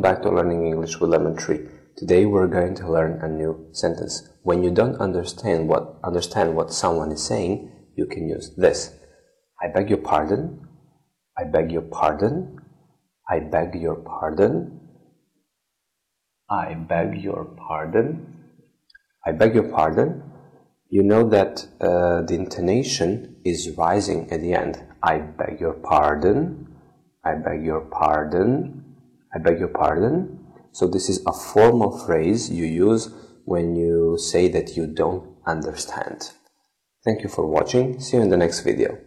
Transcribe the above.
back to Learning English with Lemon Tree. Today we're going to learn a new sentence. When you don't understand what understand what someone is saying, you can use this. I beg your pardon. I beg your pardon. I beg your pardon. I beg your pardon. I beg your pardon. You know that uh, the intonation is rising at the end. I beg your pardon. I beg your pardon. I beg your pardon. So this is a formal phrase you use when you say that you don't understand. Thank you for watching. See you in the next video.